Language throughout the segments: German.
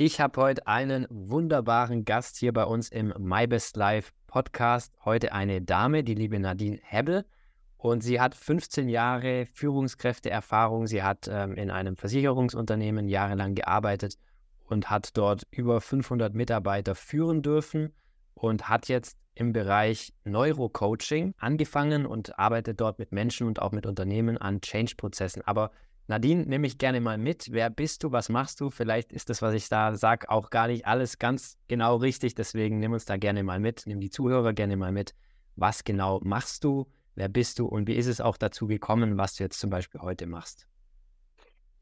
Ich habe heute einen wunderbaren Gast hier bei uns im My Best Life Podcast. Heute eine Dame, die liebe Nadine Hebbel. Und sie hat 15 Jahre Führungskräfteerfahrung. Sie hat ähm, in einem Versicherungsunternehmen jahrelang gearbeitet und hat dort über 500 Mitarbeiter führen dürfen und hat jetzt im Bereich Neurocoaching angefangen und arbeitet dort mit Menschen und auch mit Unternehmen an Change-Prozessen. Aber Nadine, nehme ich gerne mal mit. Wer bist du? Was machst du? Vielleicht ist das, was ich da sage, auch gar nicht alles ganz genau richtig. Deswegen nimm uns da gerne mal mit. Nimm die Zuhörer gerne mal mit. Was genau machst du? Wer bist du? Und wie ist es auch dazu gekommen, was du jetzt zum Beispiel heute machst?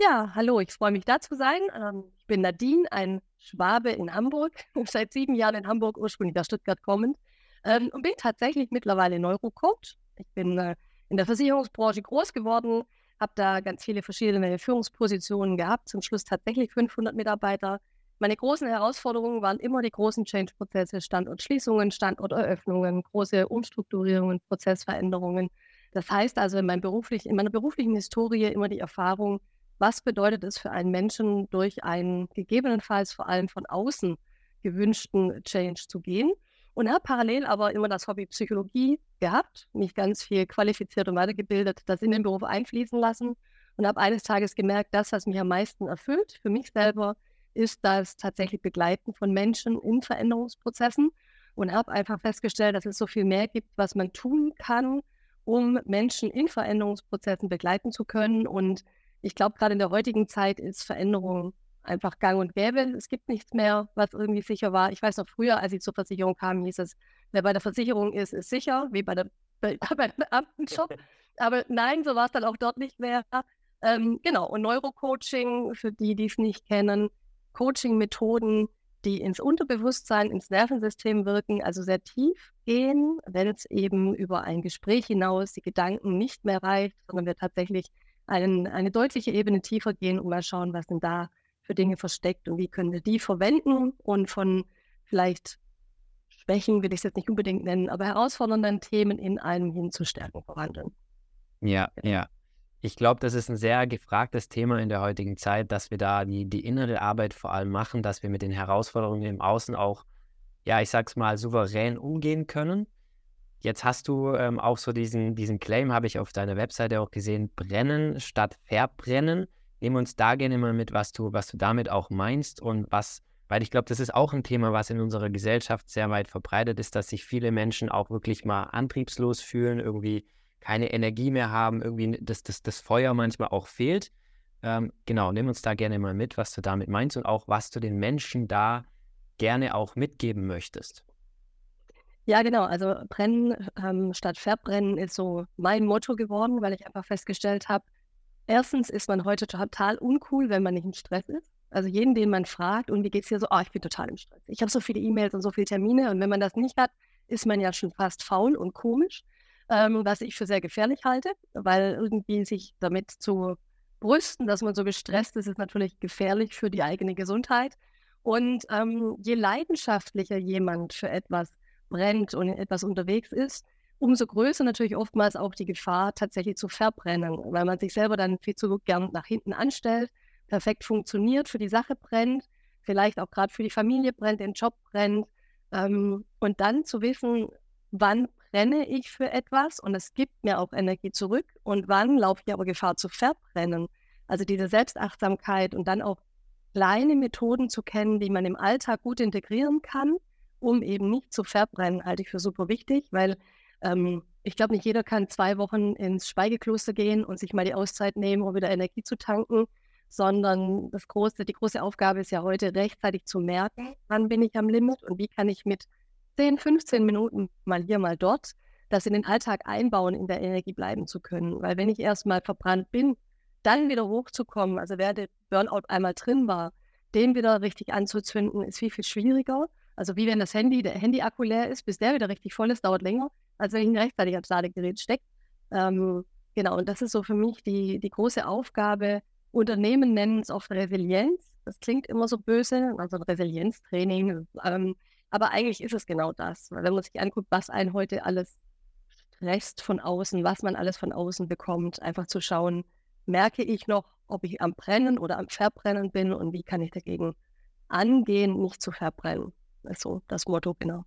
Ja, hallo, ich freue mich da zu sein. Ähm, ich bin Nadine, ein Schwabe in Hamburg, seit sieben Jahren in Hamburg, ursprünglich aus Stuttgart kommend ähm, und bin tatsächlich mittlerweile Neurocoach. Ich bin äh, in der Versicherungsbranche groß geworden, habe da ganz viele verschiedene Führungspositionen gehabt, zum Schluss tatsächlich 500 Mitarbeiter. Meine großen Herausforderungen waren immer die großen Change-Prozesse, Standortschließungen, Standorteröffnungen, große Umstrukturierungen, Prozessveränderungen. Das heißt also in, beruflich, in meiner beruflichen Historie immer die Erfahrung, was bedeutet es für einen Menschen, durch einen gegebenenfalls vor allem von außen gewünschten Change zu gehen und habe parallel aber immer das Hobby Psychologie gehabt, mich ganz viel qualifiziert und weitergebildet, das in den Beruf einfließen lassen und habe eines Tages gemerkt, das, was mich am meisten erfüllt für mich selber, ist das tatsächlich Begleiten von Menschen in Veränderungsprozessen und habe einfach festgestellt, dass es so viel mehr gibt, was man tun kann, um Menschen in Veränderungsprozessen begleiten zu können. Und ich glaube, gerade in der heutigen Zeit ist Veränderung einfach gang und gäbe. Es gibt nichts mehr, was irgendwie sicher war. Ich weiß noch früher, als ich zur Versicherung kam, hieß es, wer bei der Versicherung ist, ist sicher, wie bei der bei, beim Beamtenjob. Aber nein, so war es dann auch dort nicht mehr. Ähm, genau, und Neurocoaching, für die, die es nicht kennen, Coaching-Methoden, die ins Unterbewusstsein, ins Nervensystem wirken, also sehr tief gehen, wenn es eben über ein Gespräch hinaus die Gedanken nicht mehr reicht, sondern wir tatsächlich einen, eine deutliche Ebene tiefer gehen und mal schauen, was denn da für Dinge versteckt und wie können wir die verwenden und von vielleicht Schwächen, will ich es jetzt nicht unbedingt nennen, aber herausfordernden Themen in einem hinzustärken verwandeln. Ja, ja. Ich glaube, das ist ein sehr gefragtes Thema in der heutigen Zeit, dass wir da die, die innere Arbeit vor allem machen, dass wir mit den Herausforderungen im Außen auch, ja, ich sag's mal, souverän umgehen können. Jetzt hast du ähm, auch so diesen, diesen Claim, habe ich auf deiner Webseite auch gesehen, brennen statt verbrennen. Nimm uns da gerne mal mit, was du, was du damit auch meinst und was, weil ich glaube, das ist auch ein Thema, was in unserer Gesellschaft sehr weit verbreitet ist, dass sich viele Menschen auch wirklich mal antriebslos fühlen, irgendwie keine Energie mehr haben, irgendwie das, das, das Feuer manchmal auch fehlt. Ähm, genau, nimm uns da gerne mal mit, was du damit meinst und auch, was du den Menschen da gerne auch mitgeben möchtest. Ja, genau. Also brennen ähm, statt verbrennen ist so mein Motto geworden, weil ich einfach festgestellt habe, Erstens ist man heute total uncool, wenn man nicht im Stress ist. Also jeden, den man fragt, und wie geht es dir so? Oh, ich bin total im Stress. Ich habe so viele E-Mails und so viele Termine. Und wenn man das nicht hat, ist man ja schon fast faul und komisch, ähm, was ich für sehr gefährlich halte, weil irgendwie sich damit zu brüsten, dass man so gestresst ist, ist natürlich gefährlich für die eigene Gesundheit. Und ähm, je leidenschaftlicher jemand für etwas brennt und in etwas unterwegs ist, umso größer natürlich oftmals auch die Gefahr, tatsächlich zu verbrennen, weil man sich selber dann viel zu gern nach hinten anstellt, perfekt funktioniert, für die Sache brennt, vielleicht auch gerade für die Familie brennt, den Job brennt. Ähm, und dann zu wissen, wann brenne ich für etwas und es gibt mir auch Energie zurück und wann laufe ich aber Gefahr zu verbrennen. Also diese Selbstachtsamkeit und dann auch kleine Methoden zu kennen, die man im Alltag gut integrieren kann, um eben nicht zu verbrennen, halte ich für super wichtig, weil ähm, ich glaube, nicht jeder kann zwei Wochen ins Schweigekloster gehen und sich mal die Auszeit nehmen, um wieder Energie zu tanken, sondern das große, die große Aufgabe ist ja heute, rechtzeitig zu merken, wann bin ich am Limit und wie kann ich mit 10, 15 Minuten mal hier, mal dort, das in den Alltag einbauen, in der Energie bleiben zu können. Weil wenn ich erstmal verbrannt bin, dann wieder hochzukommen, also wer der Burnout einmal drin war, den wieder richtig anzuzünden, ist viel, viel schwieriger. Also wie wenn das Handy, der Handy-Akku leer ist, bis der wieder richtig voll ist, dauert länger, als wenn ich ans Ladegerät stecke. Ähm, genau, und das ist so für mich die, die große Aufgabe. Unternehmen nennen es oft Resilienz. Das klingt immer so böse, also ein Resilienztraining. Ähm, aber eigentlich ist es genau das. Weil wenn man sich anguckt, was einen heute alles stresst von außen, was man alles von außen bekommt, einfach zu schauen, merke ich noch, ob ich am Brennen oder am Verbrennen bin und wie kann ich dagegen angehen, nicht zu verbrennen. Also das Motto, genau.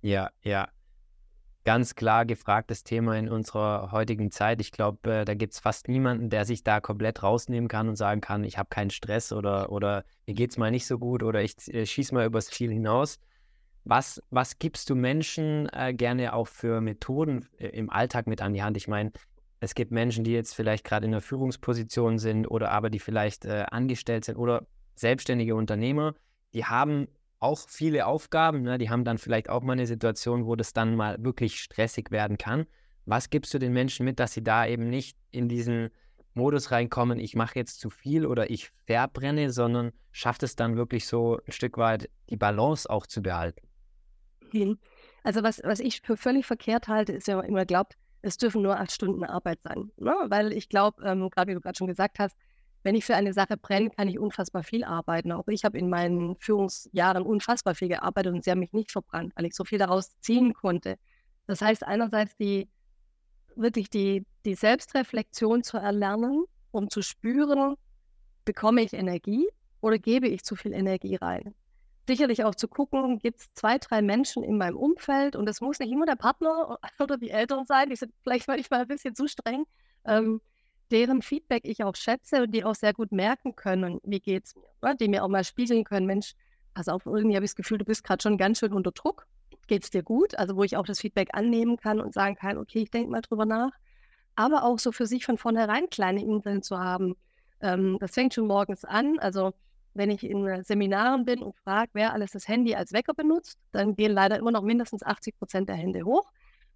Ja, ja. Ganz klar gefragtes Thema in unserer heutigen Zeit. Ich glaube, äh, da gibt es fast niemanden, der sich da komplett rausnehmen kann und sagen kann, ich habe keinen Stress oder, oder mir geht es mal nicht so gut oder ich äh, schieße mal übers Ziel hinaus. Was, was gibst du Menschen äh, gerne auch für Methoden äh, im Alltag mit an die Hand? Ich meine, es gibt Menschen, die jetzt vielleicht gerade in der Führungsposition sind oder aber die vielleicht äh, angestellt sind oder selbstständige Unternehmer, die haben auch viele Aufgaben. Ne? Die haben dann vielleicht auch mal eine Situation, wo das dann mal wirklich stressig werden kann. Was gibst du den Menschen mit, dass sie da eben nicht in diesen Modus reinkommen, ich mache jetzt zu viel oder ich verbrenne, sondern schafft es dann wirklich so ein Stück weit die Balance auch zu behalten? Also was, was ich für völlig verkehrt halte, ist ja immer glaubt, es dürfen nur acht Stunden Arbeit sein. Ne? Weil ich glaube, ähm, gerade wie du gerade schon gesagt hast, wenn ich für eine Sache brenne, kann ich unfassbar viel arbeiten. Auch ich habe in meinen Führungsjahren unfassbar viel gearbeitet und sie haben mich nicht verbrannt, weil ich so viel daraus ziehen konnte. Das heißt, einerseits die wirklich die, die Selbstreflexion zu erlernen, um zu spüren, bekomme ich Energie oder gebe ich zu viel Energie rein? Sicherlich auch zu gucken, gibt es zwei, drei Menschen in meinem Umfeld und es muss nicht immer der Partner oder die Eltern sein, die sind vielleicht manchmal ein bisschen zu streng. Ähm, deren Feedback ich auch schätze und die auch sehr gut merken können, wie geht's mir? Ne? die mir auch mal spiegeln können, Mensch, pass auf, irgendwie habe ich das Gefühl, du bist gerade schon ganz schön unter Druck. Geht es dir gut? Also wo ich auch das Feedback annehmen kann und sagen kann, okay, ich denke mal drüber nach. Aber auch so für sich von vornherein kleine Inseln zu haben. Ähm, das fängt schon morgens an. Also wenn ich in Seminaren bin und frage, wer alles das Handy als Wecker benutzt, dann gehen leider immer noch mindestens 80 Prozent der Hände hoch.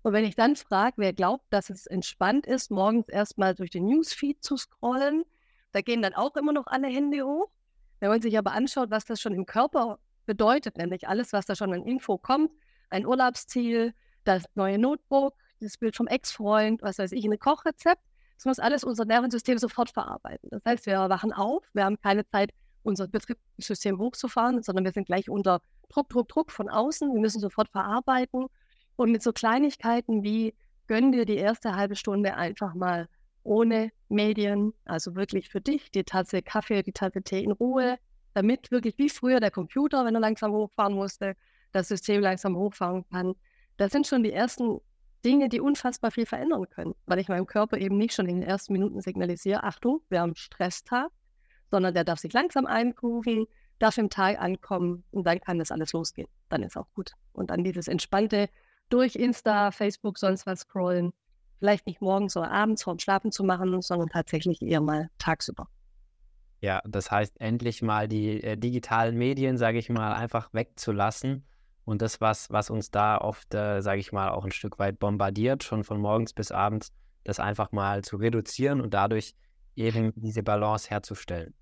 Und wenn ich dann frage, wer glaubt, dass es entspannt ist, morgens erstmal durch den Newsfeed zu scrollen, da gehen dann auch immer noch alle Hände hoch. Wenn man sich aber anschaut, was das schon im Körper bedeutet, nämlich alles, was da schon an Info kommt, ein Urlaubsziel, das neue Notebook, das Bild vom Ex-Freund, was weiß ich, ein Kochrezept, das muss alles unser Nervensystem sofort verarbeiten. Das heißt, wir wachen auf, wir haben keine Zeit, unser Betriebssystem hochzufahren, sondern wir sind gleich unter Druck, Druck, Druck von außen. Wir müssen sofort verarbeiten und mit so Kleinigkeiten wie gönn dir die erste halbe Stunde einfach mal ohne Medien, also wirklich für dich, die Tasse Kaffee, die Tasse Tee in Ruhe, damit wirklich wie früher der Computer, wenn er langsam hochfahren musste, das System langsam hochfahren kann. Das sind schon die ersten Dinge, die unfassbar viel verändern können, weil ich meinem Körper eben nicht schon in den ersten Minuten signalisiere, Achtung, wir haben Stresstag, sondern der darf sich langsam einkugeln, darf im Tag ankommen und dann kann das alles losgehen. Dann ist auch gut. Und dann dieses entspannte durch Insta, Facebook, sonst was scrollen. Vielleicht nicht morgens oder abends vorm Schlafen zu machen, sondern tatsächlich eher mal tagsüber. Ja, das heißt, endlich mal die äh, digitalen Medien, sage ich mal, einfach wegzulassen. Und das, was, was uns da oft, äh, sage ich mal, auch ein Stück weit bombardiert, schon von morgens bis abends, das einfach mal zu reduzieren und dadurch eben diese Balance herzustellen.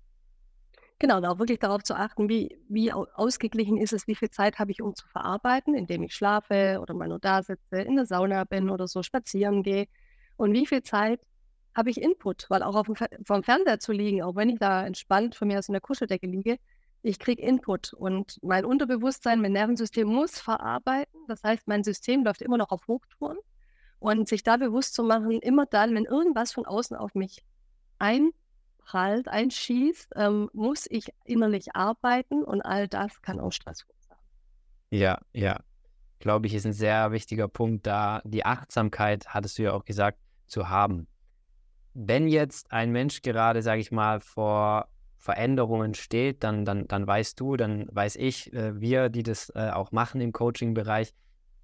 Genau, auch wirklich darauf zu achten, wie, wie ausgeglichen ist es, wie viel Zeit habe ich, um zu verarbeiten, indem ich schlafe oder mal nur da sitze, in der Sauna bin oder so spazieren gehe. Und wie viel Zeit habe ich Input, weil auch auf dem, vom Fernseher zu liegen, auch wenn ich da entspannt von mir aus in der Kuscheldecke liege, ich kriege Input und mein Unterbewusstsein, mein Nervensystem muss verarbeiten. Das heißt, mein System läuft immer noch auf Hochtouren und sich da bewusst zu machen, immer dann, wenn irgendwas von außen auf mich ein prallt, einschießt, ähm, muss ich innerlich arbeiten und all das kann auch Stress verursachen. Ja, ja. Glaube ich, ist ein sehr wichtiger Punkt da, die Achtsamkeit, hattest du ja auch gesagt, zu haben. Wenn jetzt ein Mensch gerade, sage ich mal, vor Veränderungen steht, dann, dann, dann weißt du, dann weiß ich, äh, wir, die das äh, auch machen im Coaching-Bereich,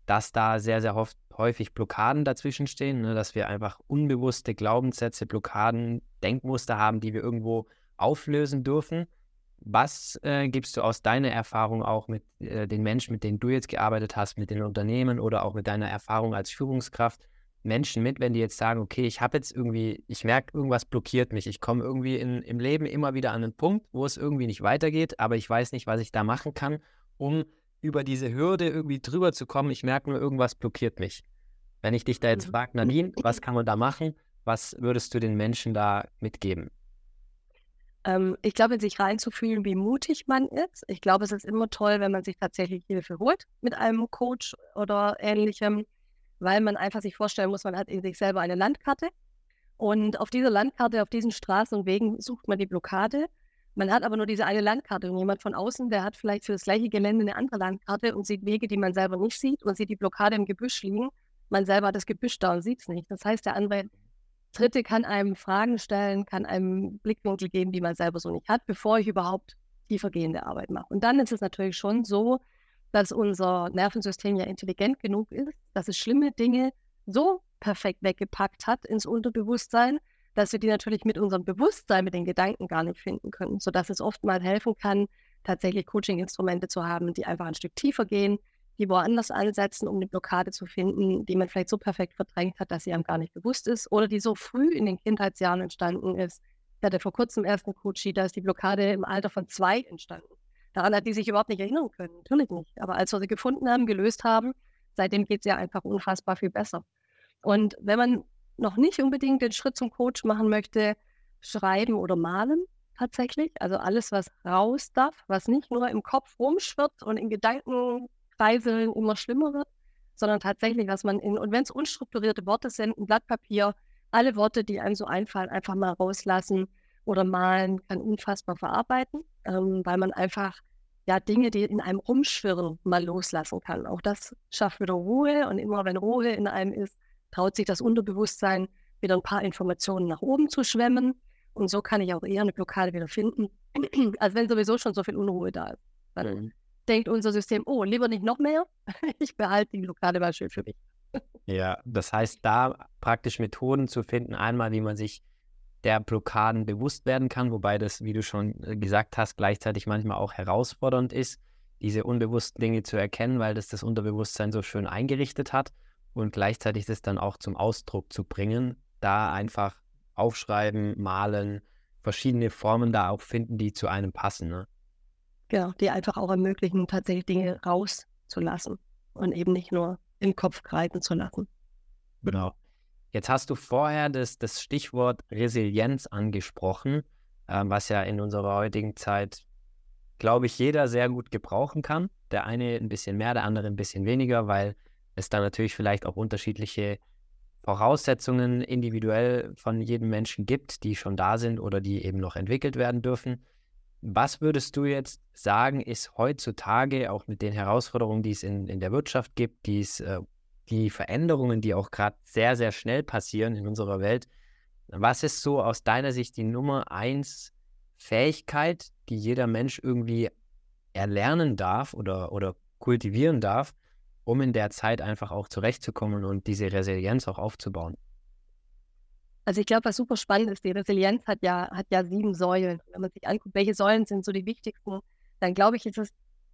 dass da sehr, sehr oft, häufig Blockaden dazwischen stehen, ne, dass wir einfach unbewusste Glaubenssätze, Blockaden, Denkmuster haben, die wir irgendwo auflösen dürfen. Was äh, gibst du aus deiner Erfahrung auch mit äh, den Menschen, mit denen du jetzt gearbeitet hast, mit den Unternehmen oder auch mit deiner Erfahrung als Führungskraft Menschen mit, wenn die jetzt sagen, okay, ich habe jetzt irgendwie, ich merke, irgendwas blockiert mich. Ich komme irgendwie in, im Leben immer wieder an einen Punkt, wo es irgendwie nicht weitergeht, aber ich weiß nicht, was ich da machen kann, um über diese Hürde irgendwie drüber zu kommen. Ich merke nur, irgendwas blockiert mich. Wenn ich dich da jetzt mhm. frage, Nadine, was kann man da machen? Was würdest du den Menschen da mitgeben? Ähm, ich glaube, sich reinzufühlen, wie mutig man ist. Ich glaube, es ist immer toll, wenn man sich tatsächlich Hilfe holt mit einem Coach oder ähnlichem, weil man einfach sich vorstellen muss, man hat in sich selber eine Landkarte. Und auf dieser Landkarte, auf diesen Straßen und Wegen sucht man die Blockade Man hat aber nur diese eine Landkarte und jemand von außen, der hat vielleicht für das gleiche Gelände eine andere Landkarte und sieht Wege, die man selber nicht sieht und sieht die Blockade im Gebüsch liegen. Man selber hat das Gebüsch da und sieht es nicht. Das heißt, der andere Dritte kann einem Fragen stellen, kann einem Blickwinkel geben, die man selber so nicht hat, bevor ich überhaupt tiefergehende Arbeit mache. Und dann ist es natürlich schon so, dass unser Nervensystem ja intelligent genug ist, dass es schlimme Dinge so perfekt weggepackt hat ins Unterbewusstsein, dass wir die natürlich mit unserem Bewusstsein, mit den Gedanken gar nicht finden können, sodass es oft mal helfen kann, tatsächlich Coaching-Instrumente zu haben, die einfach ein Stück tiefer gehen, die woanders ansetzen, um eine Blockade zu finden, die man vielleicht so perfekt verdrängt hat, dass sie einem gar nicht bewusst ist oder die so früh in den Kindheitsjahren entstanden ist. Ich hatte vor kurzem erst einen Coachie, da ist die Blockade im Alter von zwei entstanden. Daran hat die sich überhaupt nicht erinnern können, natürlich nicht. Aber als wir sie gefunden haben, gelöst haben, seitdem geht es ja einfach unfassbar viel besser. Und wenn man noch nicht unbedingt den Schritt zum Coach machen möchte, schreiben oder malen tatsächlich. Also alles, was raus darf, was nicht nur im Kopf rumschwirrt und in Gedankenkreiseln immer schlimmer wird, sondern tatsächlich, was man in, und wenn es unstrukturierte Worte sind, ein Blatt Papier, alle Worte, die einem so einfallen, einfach mal rauslassen oder malen, kann unfassbar verarbeiten, ähm, weil man einfach ja Dinge, die in einem rumschwirren, mal loslassen kann. Auch das schafft wieder Ruhe und immer wenn Ruhe in einem ist, traut sich das Unterbewusstsein wieder ein paar Informationen nach oben zu schwemmen. Und so kann ich auch eher eine Blockade wieder finden, als wenn sowieso schon so viel Unruhe da ist. Dann mhm. Denkt unser System, oh, lieber nicht noch mehr, ich behalte die Blockade mal schön für mich. Ja, das heißt, da praktisch Methoden zu finden, einmal, wie man sich der Blockaden bewusst werden kann, wobei das, wie du schon äh, gesagt hast, gleichzeitig manchmal auch herausfordernd ist, diese unbewussten Dinge zu erkennen, weil das das Unterbewusstsein so schön eingerichtet hat und gleichzeitig das dann auch zum Ausdruck zu bringen, da einfach aufschreiben, malen, verschiedene Formen da auch finden, die zu einem passen. Ne? Genau, die einfach auch ermöglichen, tatsächlich Dinge rauszulassen und eben nicht nur im Kopf greifen zu lassen. Genau. Jetzt hast du vorher das, das Stichwort Resilienz angesprochen, äh, was ja in unserer heutigen Zeit, glaube ich, jeder sehr gut gebrauchen kann. Der eine ein bisschen mehr, der andere ein bisschen weniger, weil es da natürlich vielleicht auch unterschiedliche Voraussetzungen individuell von jedem Menschen gibt, die schon da sind oder die eben noch entwickelt werden dürfen. Was würdest du jetzt sagen, ist heutzutage auch mit den Herausforderungen, die es in, in der Wirtschaft gibt, die, es, äh, die Veränderungen, die auch gerade sehr, sehr schnell passieren in unserer Welt, was ist so aus deiner Sicht die Nummer eins Fähigkeit, die jeder Mensch irgendwie erlernen darf oder, oder kultivieren darf, um in der Zeit einfach auch zurechtzukommen und diese Resilienz auch aufzubauen? Also ich glaube, was super spannend ist, die Resilienz hat ja, hat ja sieben Säulen. Wenn man sich anguckt, welche Säulen sind so die wichtigsten, dann glaube ich, ist es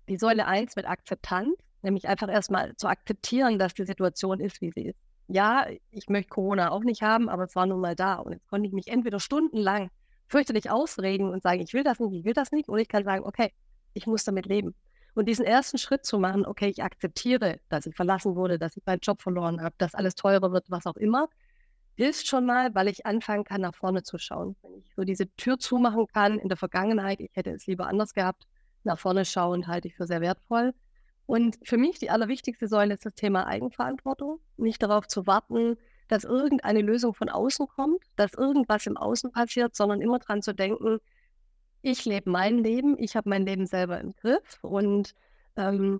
die Säule 1 mit Akzeptanz, nämlich einfach erstmal zu akzeptieren, dass die Situation ist, wie sie ist. Ja, ich möchte Corona auch nicht haben, aber es war nun mal da. Und jetzt konnte ich mich entweder stundenlang fürchterlich ausreden und sagen, ich will das nicht, ich will das nicht, oder ich kann sagen, okay, ich muss damit leben. Und diesen ersten Schritt zu machen, okay, ich akzeptiere, dass ich verlassen wurde, dass ich meinen Job verloren habe, dass alles teurer wird, was auch immer, hilft schon mal, weil ich anfangen kann, nach vorne zu schauen. Wenn ich so diese Tür zumachen kann in der Vergangenheit, ich hätte es lieber anders gehabt, nach vorne schauen, halte ich für sehr wertvoll. Und für mich die allerwichtigste Säule ist das Thema Eigenverantwortung. Nicht darauf zu warten, dass irgendeine Lösung von außen kommt, dass irgendwas im Außen passiert, sondern immer daran zu denken, ich lebe mein Leben, ich habe mein Leben selber im Griff und ähm,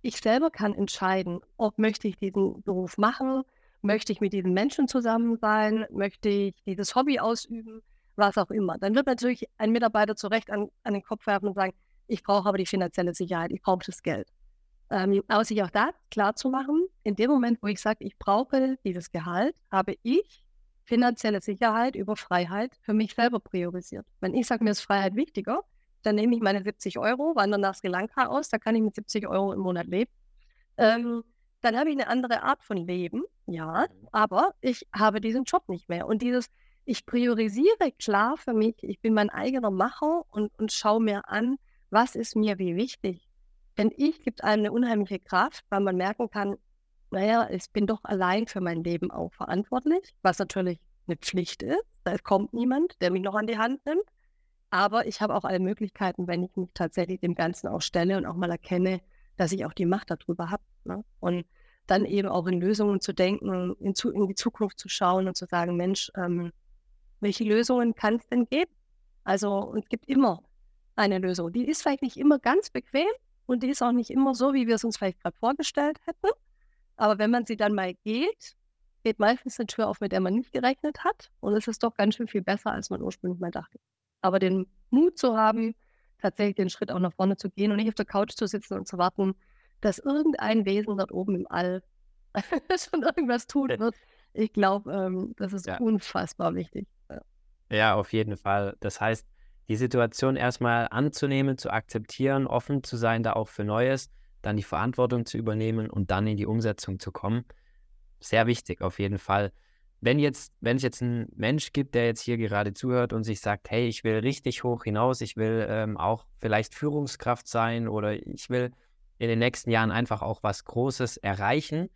ich selber kann entscheiden, ob möchte ich diesen Beruf machen, möchte ich mit diesen Menschen zusammen sein, möchte ich dieses Hobby ausüben, was auch immer. Dann wird natürlich ein Mitarbeiter zu Recht an, an den Kopf werfen und sagen, ich brauche aber die finanzielle Sicherheit, ich brauche das Geld. Ähm, aber sich auch da klar zu machen, in dem Moment, wo ich sage, ich brauche dieses Gehalt, habe ich finanzielle Sicherheit über Freiheit für mich selber priorisiert. Wenn ich sage, mir ist Freiheit wichtiger, dann nehme ich meine 70 Euro, wandere nach Sri Lanka aus, da kann ich mit 70 Euro im Monat leben. Ähm, dann habe ich eine andere Art von Leben, ja, mhm. aber ich habe diesen Job nicht mehr. Und dieses, ich priorisiere klar für mich, ich bin mein eigener Macher und, und schaue mir an, was ist mir wie wichtig. Denn ich gibt einem eine unheimliche Kraft, weil man merken kann, naja, ich bin doch allein für mein Leben auch verantwortlich, was natürlich eine Pflicht ist. Da kommt niemand, der mich noch an die Hand nimmt. Aber ich habe auch alle Möglichkeiten, wenn ich mich tatsächlich dem Ganzen auch stelle und auch mal erkenne, dass ich auch die Macht darüber habe. Ne? Und dann eben auch in Lösungen zu denken, in, zu, in die Zukunft zu schauen und zu sagen, Mensch, ähm, welche Lösungen kann es denn geben? Also es gibt immer eine Lösung. Die ist vielleicht nicht immer ganz bequem und die ist auch nicht immer so, wie wir es uns vielleicht gerade vorgestellt hätten. Aber wenn man sie dann mal geht, geht meistens eine Tür auf, mit der man nicht gerechnet hat. Und es ist doch ganz schön viel besser, als man ursprünglich mal dachte. Aber den Mut zu haben, tatsächlich den Schritt auch nach vorne zu gehen und nicht auf der Couch zu sitzen und zu warten, dass irgendein Wesen dort oben im All schon irgendwas tun wird. Ich glaube, ähm, das ist ja. unfassbar wichtig. Ja. ja, auf jeden Fall. Das heißt, die Situation erstmal anzunehmen, zu akzeptieren, offen zu sein, da auch für Neues, dann die Verantwortung zu übernehmen und dann in die Umsetzung zu kommen. Sehr wichtig, auf jeden Fall. Wenn jetzt, wenn es jetzt einen Mensch gibt, der jetzt hier gerade zuhört und sich sagt, hey, ich will richtig hoch hinaus, ich will ähm, auch vielleicht Führungskraft sein oder ich will in den nächsten Jahren einfach auch was Großes erreichen,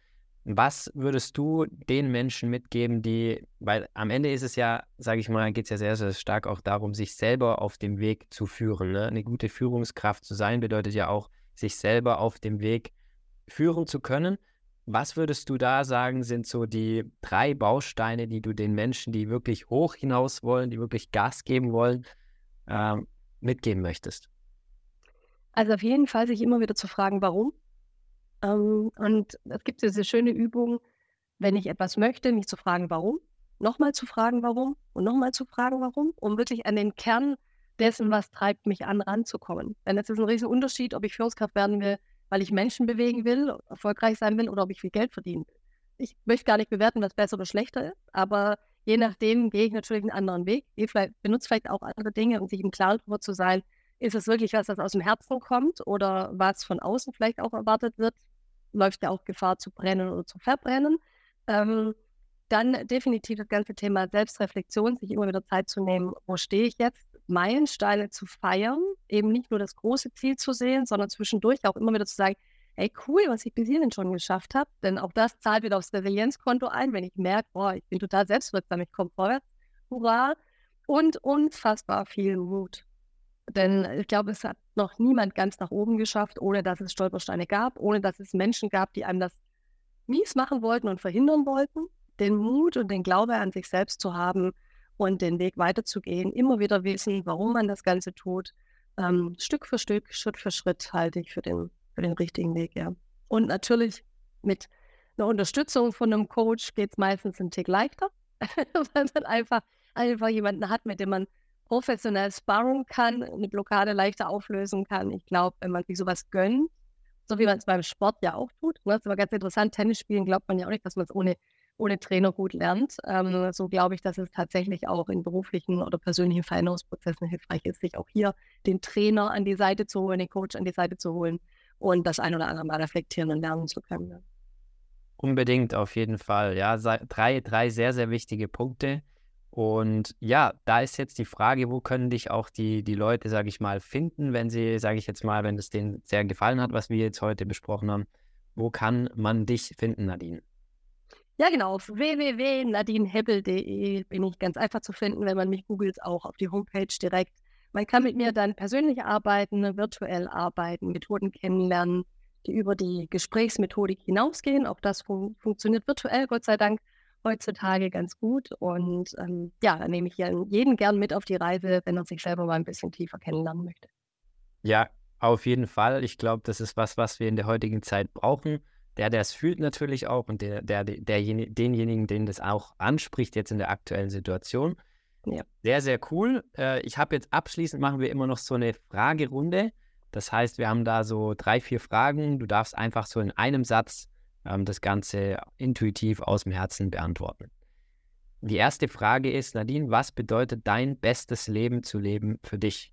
was würdest du den Menschen mitgeben, die, weil am Ende ist es ja, sage ich mal, geht es ja sehr, sehr stark auch darum, sich selber auf dem Weg zu führen. Ne? Eine gute Führungskraft zu sein bedeutet ja auch, sich selber auf dem Weg führen zu können. Was würdest du da sagen, sind so die drei Bausteine, die du den Menschen, die wirklich hoch hinaus wollen, die wirklich Gas geben wollen, äh, mitgeben möchtest? Also auf jeden Fall sich immer wieder zu fragen, warum. Ähm, und es gibt diese schöne Übung, wenn ich etwas möchte, mich zu fragen, warum, nochmal zu fragen, warum und nochmal zu fragen, warum, um wirklich an den Kern dessen, was treibt mich an, ranzukommen. Denn es ist ein riesen Unterschied, ob ich Führungskraft werden will, weil ich Menschen bewegen will, erfolgreich sein will oder ob ich viel Geld verdienen will. Ich möchte gar nicht bewerten, was besser oder schlechter ist, aber je nachdem gehe ich natürlich einen anderen Weg, benutze vielleicht auch andere Dinge, um sich im Klaren darüber zu sein, ist es wirklich was, das aus dem Herzen kommt oder was von außen vielleicht auch erwartet wird? Läuft ja auch Gefahr zu brennen oder zu verbrennen. Ähm, dann definitiv das ganze Thema Selbstreflexion, sich immer wieder Zeit zu nehmen, wo stehe ich jetzt, Meilensteine zu feiern, eben nicht nur das große Ziel zu sehen, sondern zwischendurch auch immer wieder zu sagen, ey, cool, was ich bis hierhin schon geschafft habe, denn auch das zahlt wieder aufs Resilienzkonto ein, wenn ich merke, boah, ich bin total selbstwirksam, ich komme vorwärts, hurra, und unfassbar viel Mut. Denn ich glaube, es hat noch niemand ganz nach oben geschafft, ohne dass es Stolpersteine gab, ohne dass es Menschen gab, die einem das mies machen wollten und verhindern wollten. Den Mut und den Glaube an sich selbst zu haben und den Weg weiterzugehen, immer wieder wissen, warum man das Ganze tut. Ähm, Stück für Stück, Schritt für Schritt halte ich für den, für den richtigen Weg, ja. Und natürlich mit einer Unterstützung von einem Coach geht es meistens einen Tick leichter, weil man einfach, einfach jemanden hat, mit dem man professionell sparren kann, eine Blockade leichter auflösen kann. Ich glaube, wenn man sich sowas gönnt, so wie man es beim Sport ja auch tut, ne, das ist aber ganz interessant, Tennis spielen glaubt man ja auch nicht, dass man es ohne, ohne Trainer gut lernt. Ähm, so glaube ich, dass es tatsächlich auch in beruflichen oder persönlichen Veränderungsprozessen hilfreich ist, sich auch hier den Trainer an die Seite zu holen, den Coach an die Seite zu holen und das ein oder andere mal reflektieren und lernen zu können. Ja. Unbedingt, auf jeden Fall. Ja, drei, drei sehr, sehr wichtige Punkte. Und ja, da ist jetzt die Frage, wo können dich auch die, die Leute, sage ich mal, finden, wenn sie, sage ich jetzt mal, wenn es denen sehr gefallen hat, was wir jetzt heute besprochen haben. Wo kann man dich finden, Nadine? Ja, genau, auf www.nadinehebbel.de bin ich ganz einfach zu finden, wenn man mich googelt, auch auf die Homepage direkt. Man kann mit mir dann persönlich arbeiten, virtuell arbeiten, Methoden kennenlernen, die über die Gesprächsmethodik hinausgehen. Auch das fun funktioniert virtuell, Gott sei Dank heutzutage ganz gut. Und ähm, ja, da nehme ich jeden gern mit auf die Reise, wenn er sich selber mal ein bisschen tiefer kennenlernen möchte. Ja, auf jeden Fall. Ich glaube, das ist was, was wir in der heutigen Zeit brauchen. Der, der es fühlt natürlich auch und der, der, derjenige, denjenigen, den das auch anspricht jetzt in der aktuellen Situation. Ja. Sehr, sehr cool. Äh, ich habe jetzt abschließend machen wir immer noch so eine Fragerunde. Das heißt, wir haben da so drei, vier Fragen. Du darfst einfach so in einem Satz ähm, das Ganze intuitiv aus dem Herzen beantworten. Die erste Frage ist, Nadine, was bedeutet dein bestes Leben zu leben für dich?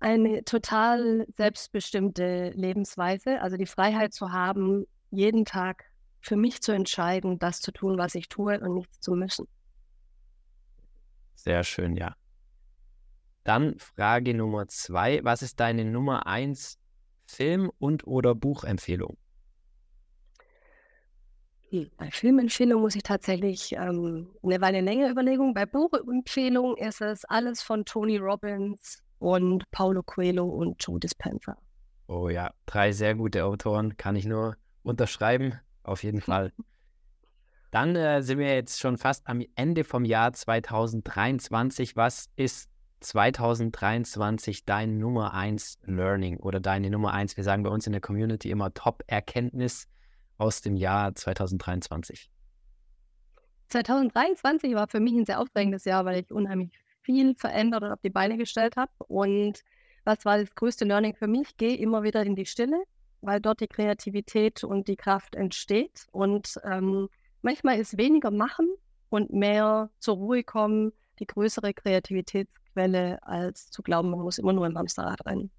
Eine total selbstbestimmte Lebensweise, also die Freiheit zu haben, jeden Tag für mich zu entscheiden, das zu tun, was ich tue und nichts zu müssen. Sehr schön, ja. Dann Frage Nummer zwei. Was ist deine Nummer eins Film- und oder Buchempfehlung? Bei Filmempfehlung muss ich tatsächlich ähm, eine Weile länger überlegen. Bei Buchempfehlung ist es alles von Tony Robbins und Paulo Coelho und Joe Dispenza. Oh ja, drei sehr gute Autoren, kann ich nur unterschreiben, auf jeden Fall. Dann äh, sind wir jetzt schon fast am Ende vom Jahr 2023. Was ist 2023 dein Nummer 1 Learning oder deine Nummer 1, wir sagen bei uns in der Community immer Top-Erkenntnis aus dem Jahr 2023? 2023 war für mich ein sehr aufregendes Jahr, weil ich unheimlich viel verändert und auf die Beine gestellt habe. Und was war das größte Learning für mich? Geh immer wieder in die Stille, weil dort die Kreativität und die Kraft entsteht. Und ähm, manchmal ist weniger machen und mehr zur Ruhe kommen die größere Kreativitätsquelle, als zu glauben, man muss immer nur im Hamsterrad rennen.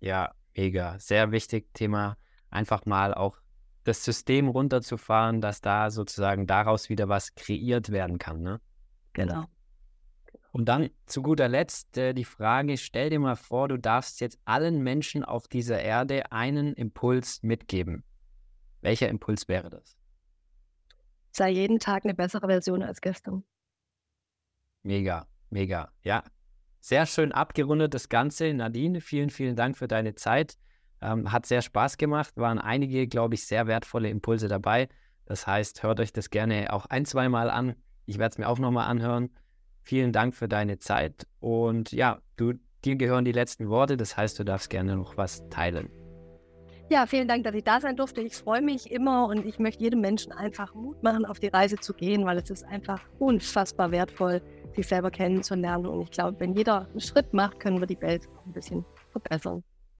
Ja, mega. Sehr wichtig Thema. Einfach mal auch das System runterzufahren, dass da sozusagen daraus wieder was kreiert werden kann. Ne? Genau. Und dann zu guter Letzt äh, die Frage, stell dir mal vor, du darfst jetzt allen Menschen auf dieser Erde einen Impuls mitgeben. Welcher Impuls wäre das? Sei jeden Tag eine bessere Version als gestern. Mega, mega. Ja, sehr schön abgerundet das Ganze. Nadine, vielen, vielen Dank für deine Zeit. Ähm, hat sehr Spaß gemacht, waren einige, glaube ich, sehr wertvolle Impulse dabei. Das heißt, hört euch das gerne auch ein, zweimal an. Ich werde es mir auch nochmal anhören. Vielen Dank für deine Zeit und ja, du, dir gehören die letzten Worte, das heißt, du darfst gerne noch was teilen. Ja, vielen Dank, dass ich da sein durfte. Ich freue mich immer und ich möchte jedem Menschen einfach Mut machen, auf die Reise zu gehen, weil es ist einfach unfassbar wertvoll, sich selber kennenzulernen. Und ich glaube, wenn jeder einen Schritt macht, können wir die Welt ein bisschen verbessern.